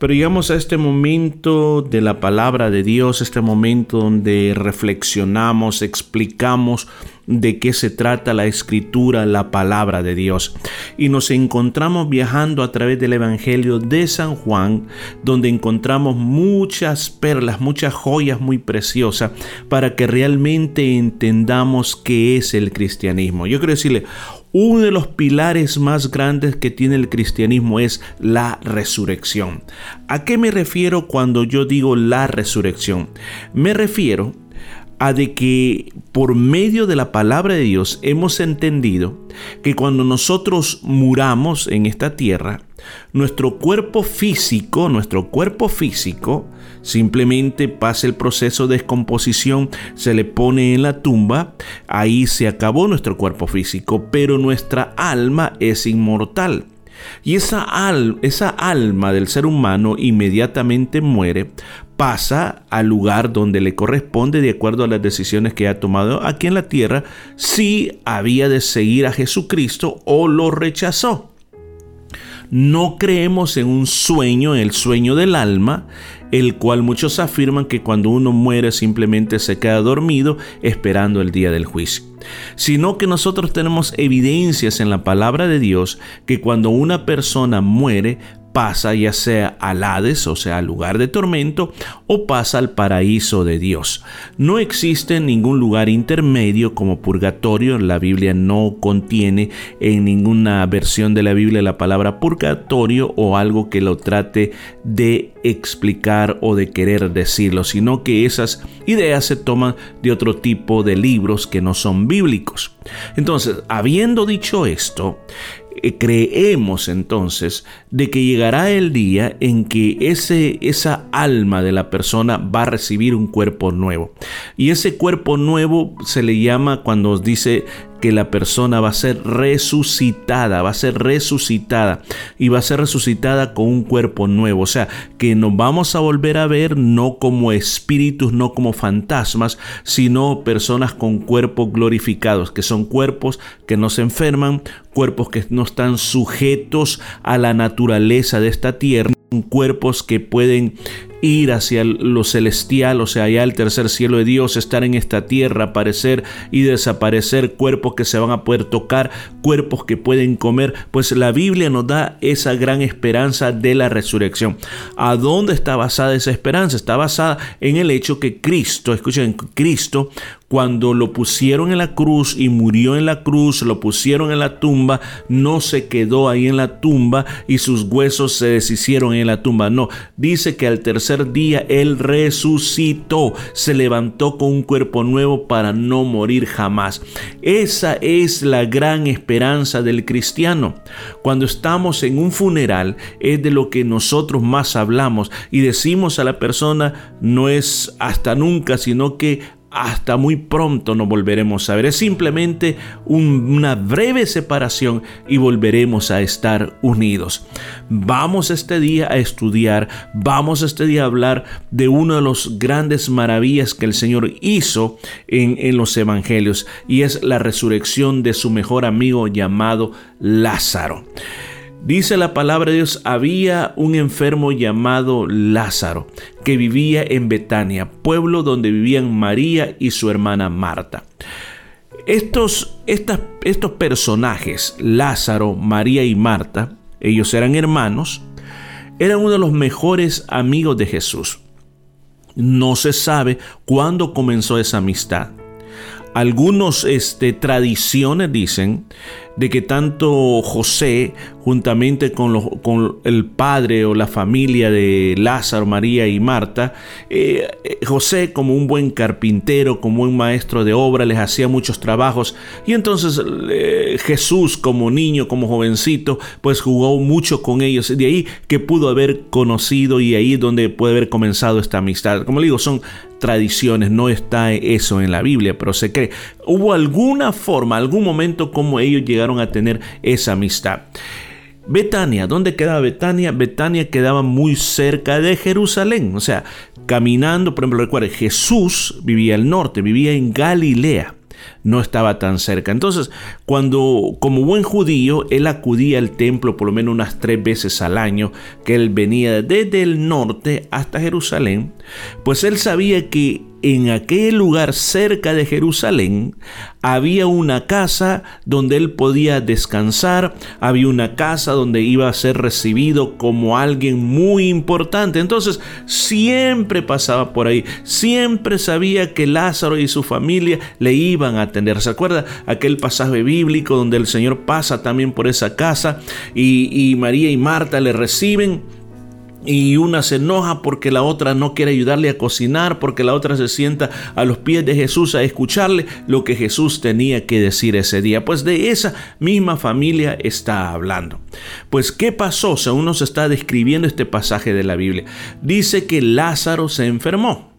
Pero llegamos a este momento de la palabra de Dios, este momento donde reflexionamos, explicamos de qué se trata la escritura, la palabra de Dios. Y nos encontramos viajando a través del Evangelio de San Juan, donde encontramos muchas perlas, muchas joyas muy preciosas para que realmente entendamos qué es el cristianismo. Yo quiero decirle, uno de los pilares más grandes que tiene el cristianismo es la resurrección. ¿A qué me refiero cuando yo digo la resurrección? Me refiero a de que por medio de la palabra de Dios hemos entendido que cuando nosotros muramos en esta tierra, nuestro cuerpo físico, nuestro cuerpo físico, simplemente pasa el proceso de descomposición, se le pone en la tumba, ahí se acabó nuestro cuerpo físico, pero nuestra alma es inmortal. Y esa, esa alma del ser humano inmediatamente muere, pasa al lugar donde le corresponde de acuerdo a las decisiones que ha tomado aquí en la tierra, si había de seguir a Jesucristo o lo rechazó. No creemos en un sueño, el sueño del alma, el cual muchos afirman que cuando uno muere simplemente se queda dormido esperando el día del juicio, sino que nosotros tenemos evidencias en la palabra de Dios que cuando una persona muere pasa ya sea al Hades, o sea, lugar de tormento, o pasa al paraíso de Dios. No existe ningún lugar intermedio como purgatorio. La Biblia no contiene en ninguna versión de la Biblia la palabra purgatorio o algo que lo trate de explicar o de querer decirlo, sino que esas ideas se toman de otro tipo de libros que no son bíblicos. Entonces, habiendo dicho esto, creemos entonces de que llegará el día en que ese, esa alma de la persona va a recibir un cuerpo nuevo. Y ese cuerpo nuevo se le llama cuando dice que la persona va a ser resucitada, va a ser resucitada y va a ser resucitada con un cuerpo nuevo. O sea, que nos vamos a volver a ver no como espíritus, no como fantasmas, sino personas con cuerpos glorificados, que son cuerpos que no se enferman, cuerpos que no están sujetos a la naturaleza de esta tierra, cuerpos que pueden ir hacia lo celestial, o sea, allá el tercer cielo de Dios, estar en esta tierra, aparecer y desaparecer, cuerpos que se van a poder tocar, cuerpos que pueden comer, pues la Biblia nos da esa gran esperanza de la resurrección. ¿A dónde está basada esa esperanza? Está basada en el hecho que Cristo, escuchen, Cristo cuando lo pusieron en la cruz y murió en la cruz, lo pusieron en la tumba, no se quedó ahí en la tumba y sus huesos se deshicieron en la tumba. No, dice que al tercer día Él resucitó, se levantó con un cuerpo nuevo para no morir jamás. Esa es la gran esperanza del cristiano. Cuando estamos en un funeral es de lo que nosotros más hablamos y decimos a la persona no es hasta nunca, sino que hasta muy pronto nos volveremos a ver. Es simplemente una breve separación y volveremos a estar unidos. Vamos este día a estudiar, vamos este día a hablar de una de las grandes maravillas que el Señor hizo en, los evangelios y es la resurrección de su mejor amigo llamado Lázaro. Dice la palabra de Dios, había un enfermo llamado Lázaro que vivía en Betania, pueblo donde vivían María y su hermana Marta. Estos, estos personajes, Lázaro, María y Marta, ellos eran hermanos, eran uno de los mejores amigos de Jesús. No se sabe cuándo comenzó esa amistad. Algunos este, tradiciones dicen de que tanto José, juntamente con, con, el padre o la familia de Lázaro, María y Marta, eh, eh, José como un buen carpintero, como un maestro de obra, les hacía muchos trabajos. Y entonces eh, Jesús como niño, como jovencito, pues jugó mucho con ellos. De ahí que pudo haber conocido y ahí donde puede haber comenzado esta amistad. Como le digo, son tradiciones, no está eso en la Biblia, pero se Hubo alguna forma, algún momento como ellos llegaron a tener esa amistad. Betania, ¿dónde quedaba Betania? Betania quedaba muy cerca de Jerusalén, o sea, caminando, por ejemplo, recuerde, Jesús vivía al norte, vivía en Galilea. No estaba tan cerca. Entonces, cuando como buen judío, él acudía al templo por lo menos unas tres veces al año, que él venía desde el norte hasta Jerusalén, pues él sabía que en aquel lugar cerca de Jerusalén había una casa donde él podía descansar, había una casa donde iba a ser recibido como alguien muy importante. Entonces siempre pasaba por ahí, siempre sabía que Lázaro y su familia le iban a atender. ¿Se acuerda aquel pasaje bíblico donde el Señor pasa también por esa casa y, y María y Marta le reciben? y una se enoja porque la otra no quiere ayudarle a cocinar, porque la otra se sienta a los pies de Jesús a escucharle lo que Jesús tenía que decir ese día. Pues de esa misma familia está hablando. Pues ¿qué pasó? Según nos está describiendo este pasaje de la Biblia. Dice que Lázaro se enfermó.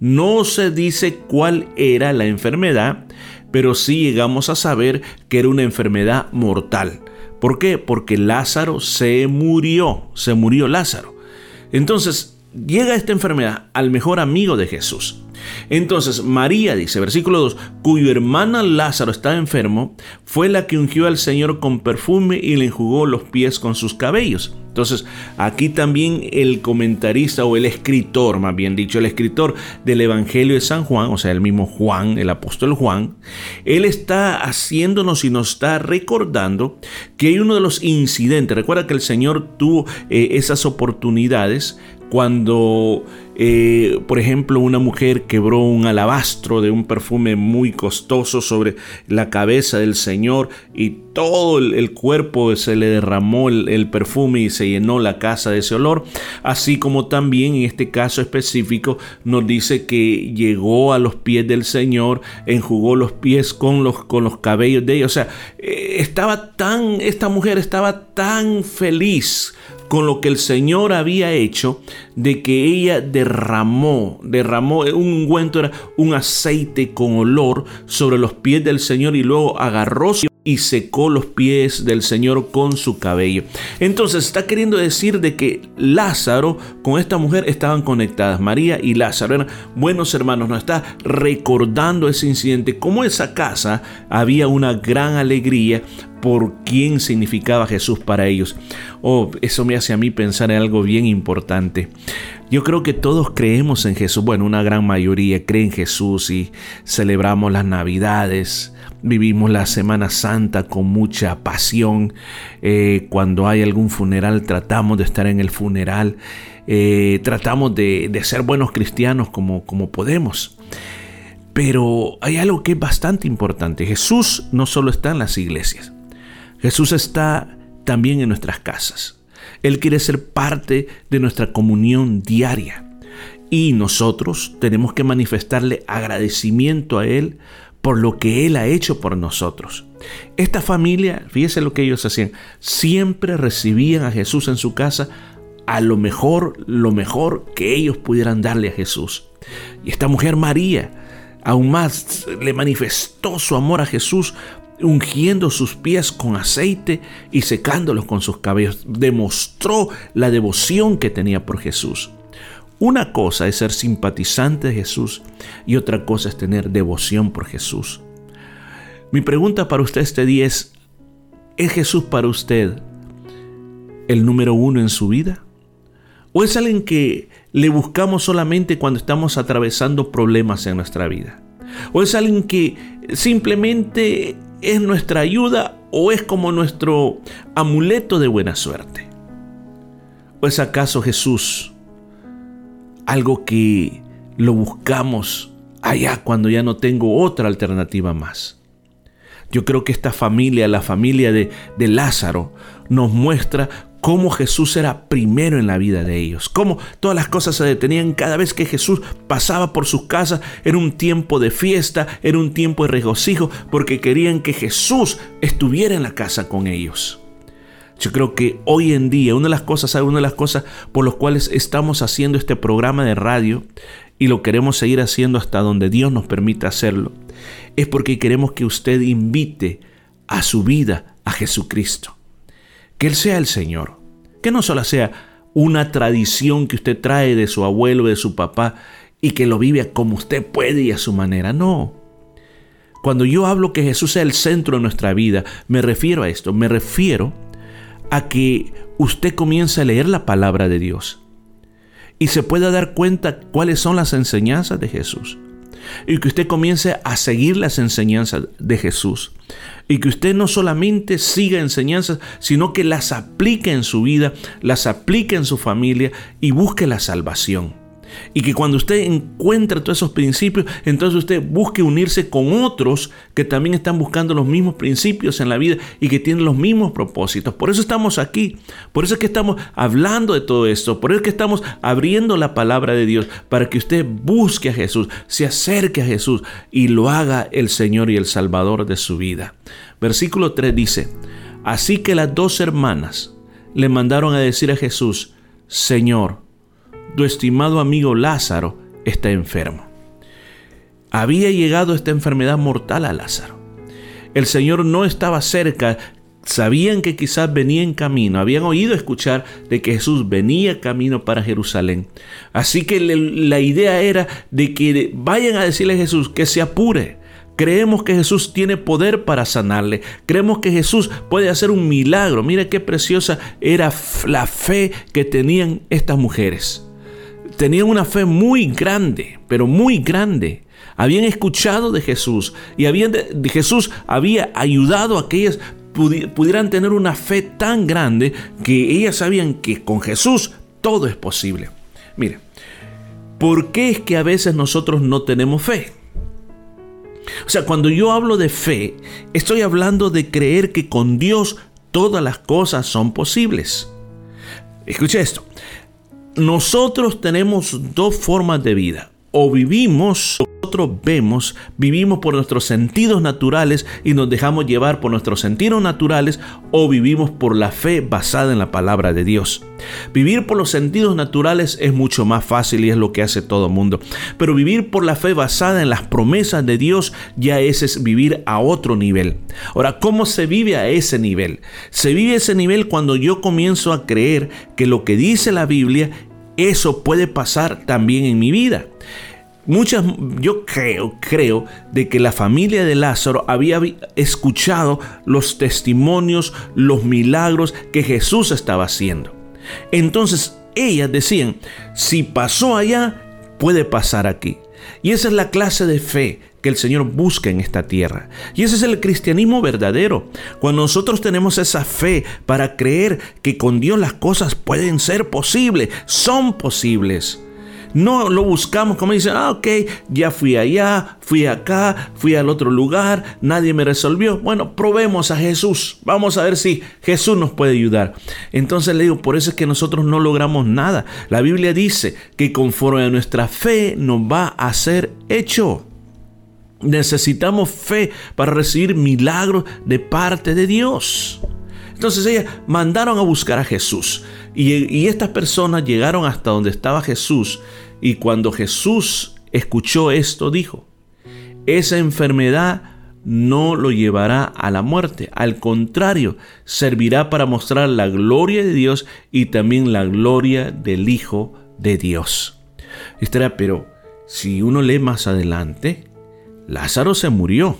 No se dice cuál era la enfermedad, pero sí llegamos a saber que era una enfermedad mortal. ¿Por qué? Porque Lázaro se murió, se murió Lázaro. Entonces, llega esta enfermedad al mejor amigo de Jesús. Entonces María dice, versículo 2, cuyo hermana Lázaro estaba enfermo, fue la que ungió al Señor con perfume y le enjugó los pies con sus cabellos. Entonces, aquí también el comentarista o el escritor, más bien dicho, el escritor del Evangelio de San Juan, o sea, el mismo Juan, el apóstol Juan, él está haciéndonos y nos está recordando que hay uno de los incidentes. Recuerda que el Señor tuvo eh, esas oportunidades cuando, eh, por ejemplo, una mujer quebró un alabastro de un perfume muy costoso sobre la cabeza del Señor y todo el, cuerpo se le derramó el, perfume y se llenó la casa de ese olor, así como también en este caso específico nos dice que llegó a los pies del Señor, enjugó los pies con los, con los cabellos de ella, o sea, eh, estaba tan, esta mujer estaba tan feliz con lo que el Señor había hecho, de que ella derramó, derramó un ungüento, era un aceite con olor sobre los pies del Señor y luego agarró y secó los pies del Señor con su cabello. Entonces está queriendo decir de que Lázaro con esta mujer estaban conectadas. María y Lázaro eran buenos hermanos. Nos está recordando ese incidente. Como esa casa había una gran alegría por quién significaba Jesús para ellos. Oh, eso me hace a mí pensar en algo bien importante. Yo creo que todos creemos en Jesús. Bueno, una gran mayoría cree en Jesús y celebramos las Navidades Vivimos la Semana Santa con mucha pasión. Eh, cuando hay algún funeral tratamos de estar en el funeral. Eh, tratamos de, ser buenos cristianos como, como podemos. Pero hay algo que es bastante importante. Jesús no solo está en las iglesias. Jesús está también en nuestras casas. Él quiere ser parte de nuestra comunión diaria. Y nosotros tenemos que manifestarle agradecimiento a Él por lo que Él ha hecho por nosotros. Esta familia, fíjese lo que ellos hacían, siempre recibían a Jesús en su casa a lo mejor, lo mejor que ellos pudieran darle a Jesús. Y esta mujer María, aún más, le manifestó su amor a Jesús ungiendo sus pies con aceite y secándolos con sus cabellos. Demostró la devoción que tenía por Jesús. Una cosa es ser simpatizante de Jesús y otra cosa es tener devoción por Jesús. Mi pregunta para usted este día es, ¿es Jesús para usted el número uno en su vida? ¿O es alguien que le buscamos solamente cuando estamos atravesando problemas en nuestra vida? ¿O es alguien que simplemente es nuestra ayuda o es como nuestro amuleto de buena suerte? ¿O es acaso Jesús algo que lo buscamos allá cuando ya no tengo otra alternativa más. Yo creo que esta familia, la familia de, Lázaro, nos muestra cómo Jesús era primero en la vida de ellos, cómo todas las cosas se detenían cada vez que Jesús pasaba por sus casas, era un tiempo de fiesta, era un tiempo de regocijo, porque querían que Jesús estuviera en la casa con ellos. Yo creo que hoy en día una de las cosas, una de las cosas por las cuales estamos haciendo este programa de radio y lo queremos seguir haciendo hasta donde Dios nos permita hacerlo, es porque queremos que usted invite a su vida a Jesucristo. Que Él sea el Señor. Que no solo sea una tradición que usted trae de su abuelo, de su papá, y que lo vive como usted puede y a su manera. No. Cuando yo hablo que Jesús es el centro de nuestra vida, me refiero a esto, me refiero a que usted comience a leer la palabra de Dios y se pueda dar cuenta cuáles son las enseñanzas de Jesús. Y que usted comience a seguir las enseñanzas de Jesús. Y que usted no solamente siga enseñanzas, sino que las aplique en su vida, las aplique en su familia y busque la salvación. Y que cuando usted encuentre todos esos principios, entonces usted busque unirse con otros que también están buscando los mismos principios en la vida y que tienen los mismos propósitos. Por eso estamos aquí. Por eso es que estamos hablando de todo esto. Por eso es que estamos abriendo la palabra de Dios para que usted busque a Jesús, se acerque a Jesús y lo haga el Señor y el Salvador de su vida. Versículo 3 dice, así que las dos hermanas le mandaron a decir a Jesús, Señor, tu estimado amigo Lázaro está enfermo. Había llegado esta enfermedad mortal a Lázaro. El Señor no estaba cerca, sabían que quizás venía en camino, habían oído escuchar de que Jesús venía camino para Jerusalén. Así que la idea era de que vayan a decirle a Jesús que se apure. Creemos que Jesús tiene poder para sanarle. Creemos que Jesús puede hacer un milagro. Mira qué preciosa era la fe que tenían estas mujeres tenían una fe muy grande, pero muy grande. Habían escuchado de Jesús y habían de, Jesús había ayudado a que ellas pudieran tener una fe tan grande que ellas sabían que con Jesús todo es posible. Mire, ¿por qué es que a veces nosotros no tenemos fe? O sea, cuando yo hablo de fe, estoy hablando de creer que con Dios todas las cosas son posibles. Escuche esto, nosotros tenemos dos formas de vida. O vivimos, nosotros vemos, vivimos por nuestros sentidos naturales y nos dejamos llevar por nuestros sentidos naturales o vivimos por la fe basada en la palabra de Dios. Vivir por los sentidos naturales es mucho más fácil y es lo que hace todo mundo. Pero vivir por la fe basada en las promesas de Dios ya es vivir a otro nivel. Ahora, ¿cómo se vive a ese nivel? Se vive a ese nivel cuando yo comienzo a creer que lo que dice la Biblia eso puede pasar también en mi vida. Muchas, yo creo, creo de que la familia de Lázaro había escuchado los testimonios, los milagros que Jesús estaba haciendo. Entonces ellas decían, si pasó allá, puede pasar aquí. Y esa es la clase de fe que el Señor busca en esta tierra. Y ese es el cristianismo verdadero. Cuando nosotros tenemos esa fe para creer que con Dios las cosas pueden ser posibles, son posibles. No lo buscamos como dicen, ah, ok, ya fui allá, fui acá, fui al otro lugar, nadie me resolvió. Bueno, probemos a Jesús. Vamos a ver si Jesús nos puede ayudar. Entonces le digo, por eso es que nosotros no logramos nada. La Biblia dice que conforme a nuestra fe nos va a ser hecho. Necesitamos fe para recibir milagros de parte de Dios. Entonces ellas mandaron a buscar a Jesús. Y, estas personas llegaron hasta donde estaba Jesús. Y cuando Jesús escuchó esto, dijo, esa enfermedad no lo llevará a la muerte. Al contrario, servirá para mostrar la gloria de Dios y también la gloria del Hijo de Dios. pero si uno lee más adelante, Lázaro se murió.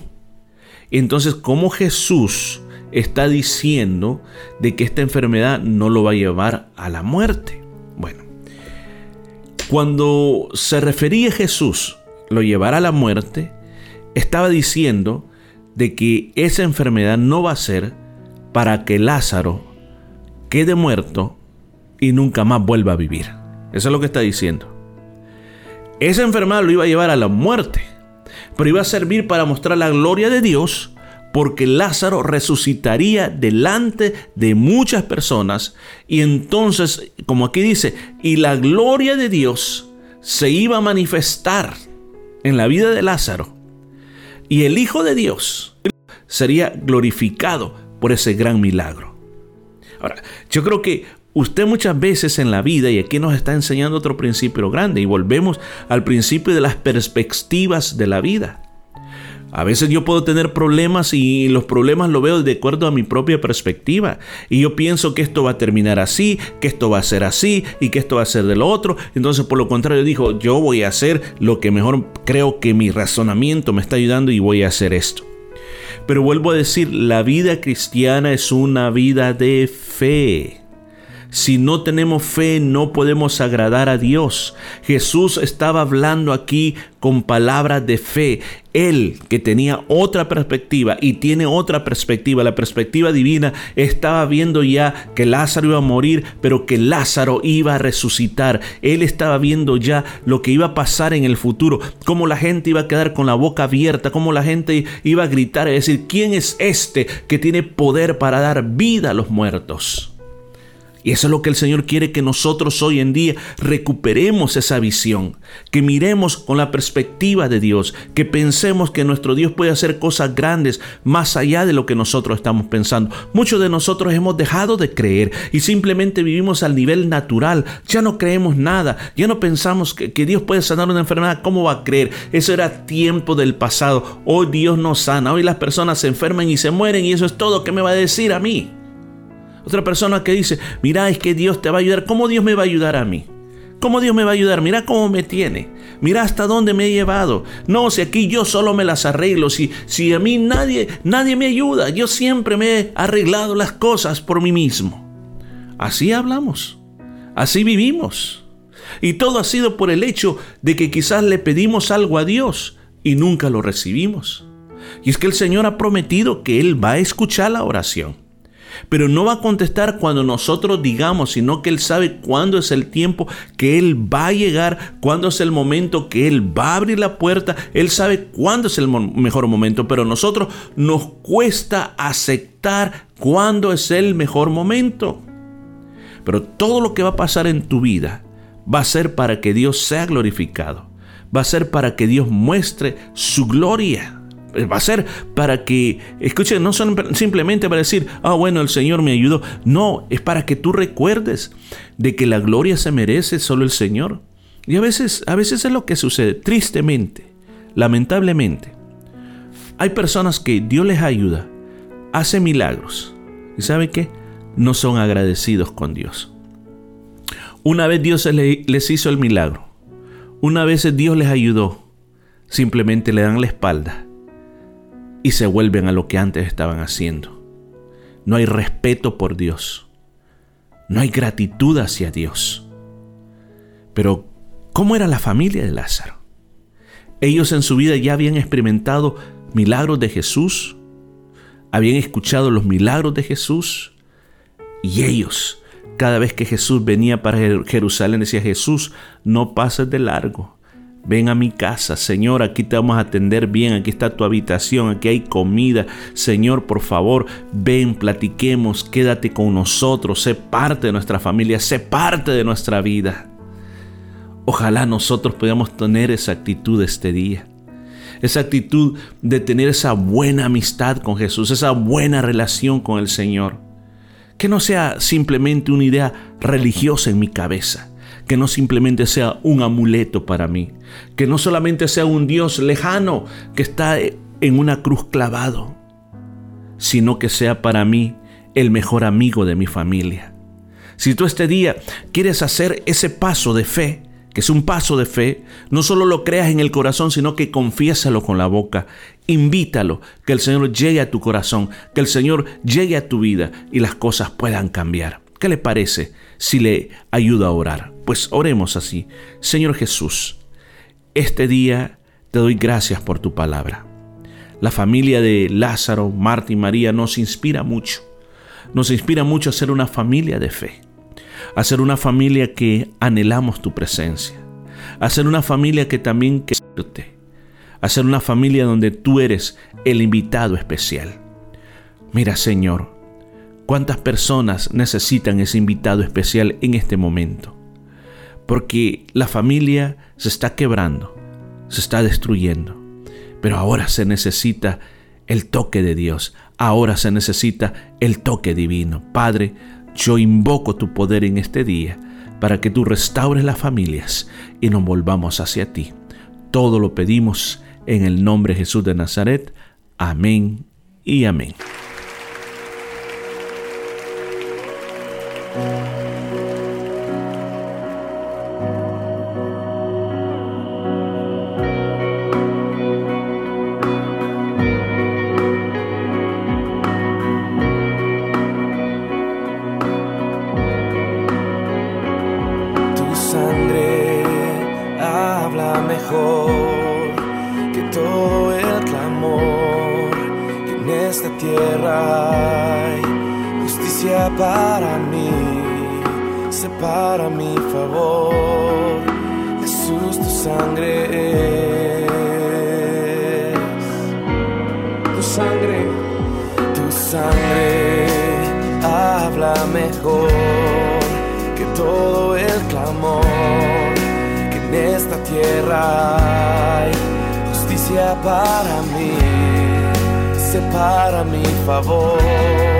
Entonces, ¿cómo Jesús está diciendo de que esta enfermedad no lo va a llevar a la muerte? Bueno, cuando se refería a Jesús lo llevará a la muerte, estaba diciendo de que esa enfermedad no va a ser para que Lázaro quede muerto y nunca más vuelva a vivir. Eso es lo que está diciendo. Esa enfermedad lo iba a llevar a la muerte pero iba a servir para mostrar la gloria de Dios porque Lázaro resucitaría delante de muchas personas y entonces, como aquí dice, y la gloria de Dios se iba a manifestar en la vida de Lázaro y el Hijo de Dios sería glorificado por ese gran milagro. Ahora, yo creo que Usted muchas veces en la vida, y aquí nos está enseñando otro principio grande, y volvemos al principio de las perspectivas de la vida. A veces yo puedo tener problemas y los problemas lo veo de acuerdo a mi propia perspectiva. Y yo pienso que esto va a terminar así, que esto va a ser así y que esto va a ser de lo otro. Entonces por lo contrario dijo, yo voy a hacer lo que mejor creo que mi razonamiento me está ayudando y voy a hacer esto. Pero vuelvo a decir, la vida cristiana es una vida de fe. Si no tenemos fe, no podemos agradar a Dios. Jesús estaba hablando aquí con palabras de fe. Él, que tenía otra perspectiva y tiene otra perspectiva, la perspectiva divina, estaba viendo ya que Lázaro iba a morir, pero que Lázaro iba a resucitar. Él estaba viendo ya lo que iba a pasar en el futuro, cómo la gente iba a quedar con la boca abierta, cómo la gente iba a gritar y decir, ¿quién es este que tiene poder para dar vida a los muertos? Y eso es lo que el Señor quiere que nosotros hoy en día recuperemos esa visión, que miremos con la perspectiva de Dios, que pensemos que nuestro Dios puede hacer cosas grandes más allá de lo que nosotros estamos pensando. Muchos de nosotros hemos dejado de creer y simplemente vivimos al nivel natural, ya no creemos nada, ya no pensamos que, Dios puede sanar una enfermedad, ¿cómo va a creer? Eso era tiempo del pasado, hoy Dios no sana, hoy las personas se enferman y se mueren y eso es todo, ¿qué me va a decir a mí? Otra persona que dice, mira, es que Dios te va a ayudar. ¿Cómo Dios me va a ayudar a mí? ¿Cómo Dios me va a ayudar? Mira cómo me tiene. Mira hasta dónde me he llevado. No, si aquí yo solo me las arreglo, si, si a mí nadie, nadie me ayuda, yo siempre me he arreglado las cosas por mí mismo. Así hablamos, así vivimos. Y todo ha sido por el hecho de que quizás le pedimos algo a Dios y nunca lo recibimos. Y es que el Señor ha prometido que Él va a escuchar la oración. Pero no va a contestar cuando nosotros digamos, sino que Él sabe cuándo es el tiempo que Él va a llegar, cuándo es el momento que Él va a abrir la puerta. Él sabe cuándo es el mejor momento, pero a nosotros nos cuesta aceptar cuándo es el mejor momento. Pero todo lo que va a pasar en tu vida va a ser para que Dios sea glorificado. Va a ser para que Dios muestre su gloria. Va a ser para que, escuchen, no son simplemente para decir, ah, bueno, el Señor me ayudó. No, es para que tú recuerdes de que la gloria se merece solo el Señor. Y a veces, a veces es lo que sucede, tristemente, lamentablemente. Hay personas que Dios les ayuda, hace milagros. ¿Y sabe qué? No son agradecidos con Dios. Una vez Dios les hizo el milagro. Una vez Dios les ayudó. Simplemente le dan la espalda y se vuelven a lo que antes estaban haciendo. No hay respeto por Dios. No hay gratitud hacia Dios. Pero, ¿cómo era la familia de Lázaro? Ellos en su vida ya habían experimentado milagros de Jesús, habían escuchado los milagros de Jesús, y ellos, cada vez que Jesús venía para Jerusalén, decía Jesús, no pases de largo, Ven a mi casa, Señor, aquí te vamos a atender bien, aquí está tu habitación, aquí hay comida. Señor, por favor, ven, platiquemos, quédate con nosotros, sé parte de nuestra familia, sé parte de nuestra vida. Ojalá nosotros podamos tener esa actitud este día. Esa actitud de tener esa buena amistad con Jesús, esa buena relación con el Señor. Que no sea simplemente una idea religiosa en mi cabeza que no simplemente sea un amuleto para mí, que no solamente sea un Dios lejano que está en una cruz clavado, sino que sea para mí el mejor amigo de mi familia. Si tú este día quieres hacer ese paso de fe, que es un paso de fe, no solo lo creas en el corazón, sino que confiésalo con la boca, invítalo, que el Señor llegue a tu corazón, que el Señor llegue a tu vida y las cosas puedan cambiar. ¿Qué le parece si le ayuda a orar? Pues oremos así. Señor Jesús, este día te doy gracias por tu palabra. La familia de Lázaro, Marta y María nos inspira mucho. Nos inspira mucho a ser una familia de fe. A ser una familia que anhelamos tu presencia. A ser una familia que también quererte. A ser una familia donde tú eres el invitado especial. Mira, Señor, ¿Cuántas personas necesitan ese invitado especial en este momento? Porque la familia se está quebrando, se está destruyendo. Pero ahora se necesita el toque de Dios, ahora se necesita el toque divino. Padre, yo invoco tu poder en este día para que tú restaures las familias y nos volvamos hacia ti. Todo lo pedimos en el nombre de Jesús de Nazaret. Amén y amén. Sangre. Tu sangre, tu sangre habla mejor que todo el clamor que en esta tierra hay. Justicia para mí, separa mi favor.